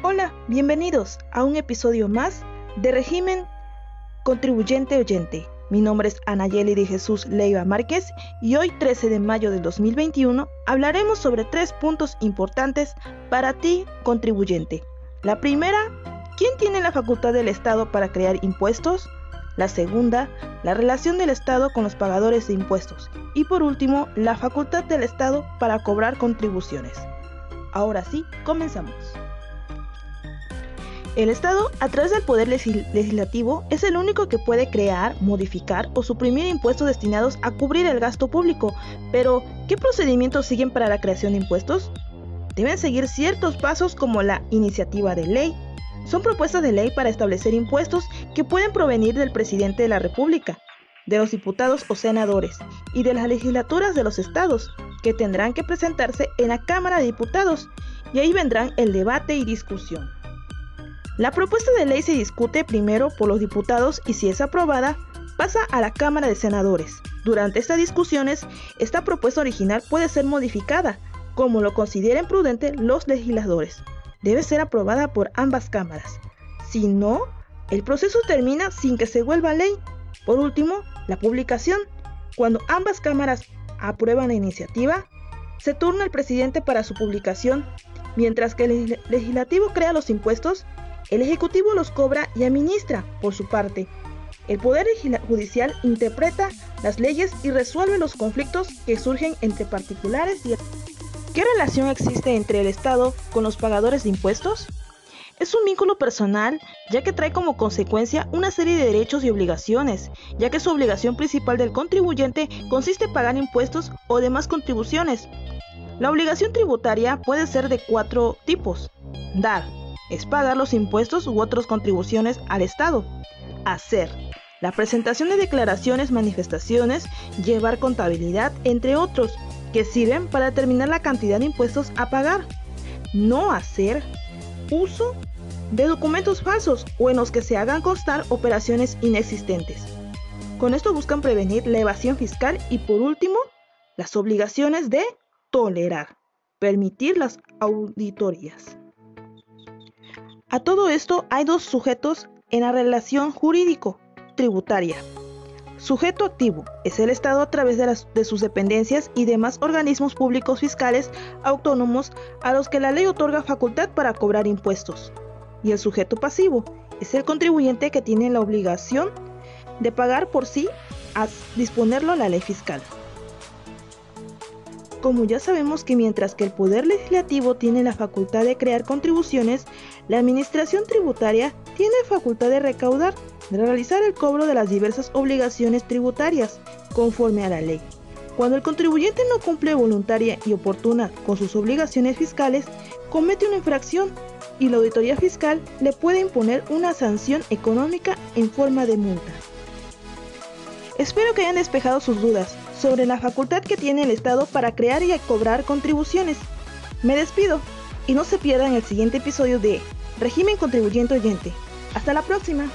Hola, bienvenidos a un episodio más de Régimen Contribuyente Oyente. Mi nombre es Anayeli de Jesús Leiva Márquez y hoy 13 de mayo del 2021 hablaremos sobre tres puntos importantes para ti contribuyente. La primera, ¿quién tiene la facultad del Estado para crear impuestos? La segunda, la relación del Estado con los pagadores de impuestos. Y por último, la facultad del Estado para cobrar contribuciones. Ahora sí, comenzamos. El Estado, a través del Poder Legislativo, es el único que puede crear, modificar o suprimir impuestos destinados a cubrir el gasto público. Pero, ¿qué procedimientos siguen para la creación de impuestos? Deben seguir ciertos pasos como la iniciativa de ley. Son propuestas de ley para establecer impuestos que pueden provenir del presidente de la República, de los diputados o senadores y de las legislaturas de los estados, que tendrán que presentarse en la Cámara de Diputados y ahí vendrán el debate y discusión. La propuesta de ley se discute primero por los diputados y si es aprobada, pasa a la Cámara de Senadores. Durante estas discusiones, esta propuesta original puede ser modificada, como lo consideren prudente los legisladores. Debe ser aprobada por ambas cámaras. Si no, el proceso termina sin que se vuelva ley. Por último, la publicación. Cuando ambas cámaras aprueban la iniciativa, se turna el presidente para su publicación, mientras que el legislativo crea los impuestos el Ejecutivo los cobra y administra, por su parte. El Poder Judicial interpreta las leyes y resuelve los conflictos que surgen entre particulares y... ¿Qué relación existe entre el Estado con los pagadores de impuestos? Es un vínculo personal, ya que trae como consecuencia una serie de derechos y obligaciones, ya que su obligación principal del contribuyente consiste en pagar impuestos o demás contribuciones. La obligación tributaria puede ser de cuatro tipos. Dar, es pagar los impuestos u otras contribuciones al Estado. Hacer. La presentación de declaraciones, manifestaciones, llevar contabilidad, entre otros, que sirven para determinar la cantidad de impuestos a pagar. No hacer uso de documentos falsos o en los que se hagan constar operaciones inexistentes. Con esto buscan prevenir la evasión fiscal y por último, las obligaciones de tolerar, permitir las auditorías. A todo esto hay dos sujetos en la relación jurídico-tributaria. Sujeto activo es el Estado a través de, sus dependencias y demás organismos públicos fiscales autónomos a los que la ley otorga facultad para cobrar impuestos. Y el sujeto pasivo es el contribuyente que tiene la obligación de pagar por sí a disponerlo la ley fiscal. Como ya sabemos que mientras que el Poder Legislativo tiene la facultad de crear contribuciones, la Administración Tributaria tiene facultad de recaudar, de realizar el cobro de las diversas obligaciones tributarias, conforme a la ley. Cuando el contribuyente no cumple voluntaria y oportuna con sus obligaciones fiscales, comete una infracción y la auditoría fiscal le puede imponer una sanción económica en forma de multa. Espero que hayan despejado sus dudas sobre la facultad que tiene el Estado para crear y cobrar contribuciones. Me despido y no se pierdan el siguiente episodio de Régimen Contribuyente Oyente. Hasta la próxima.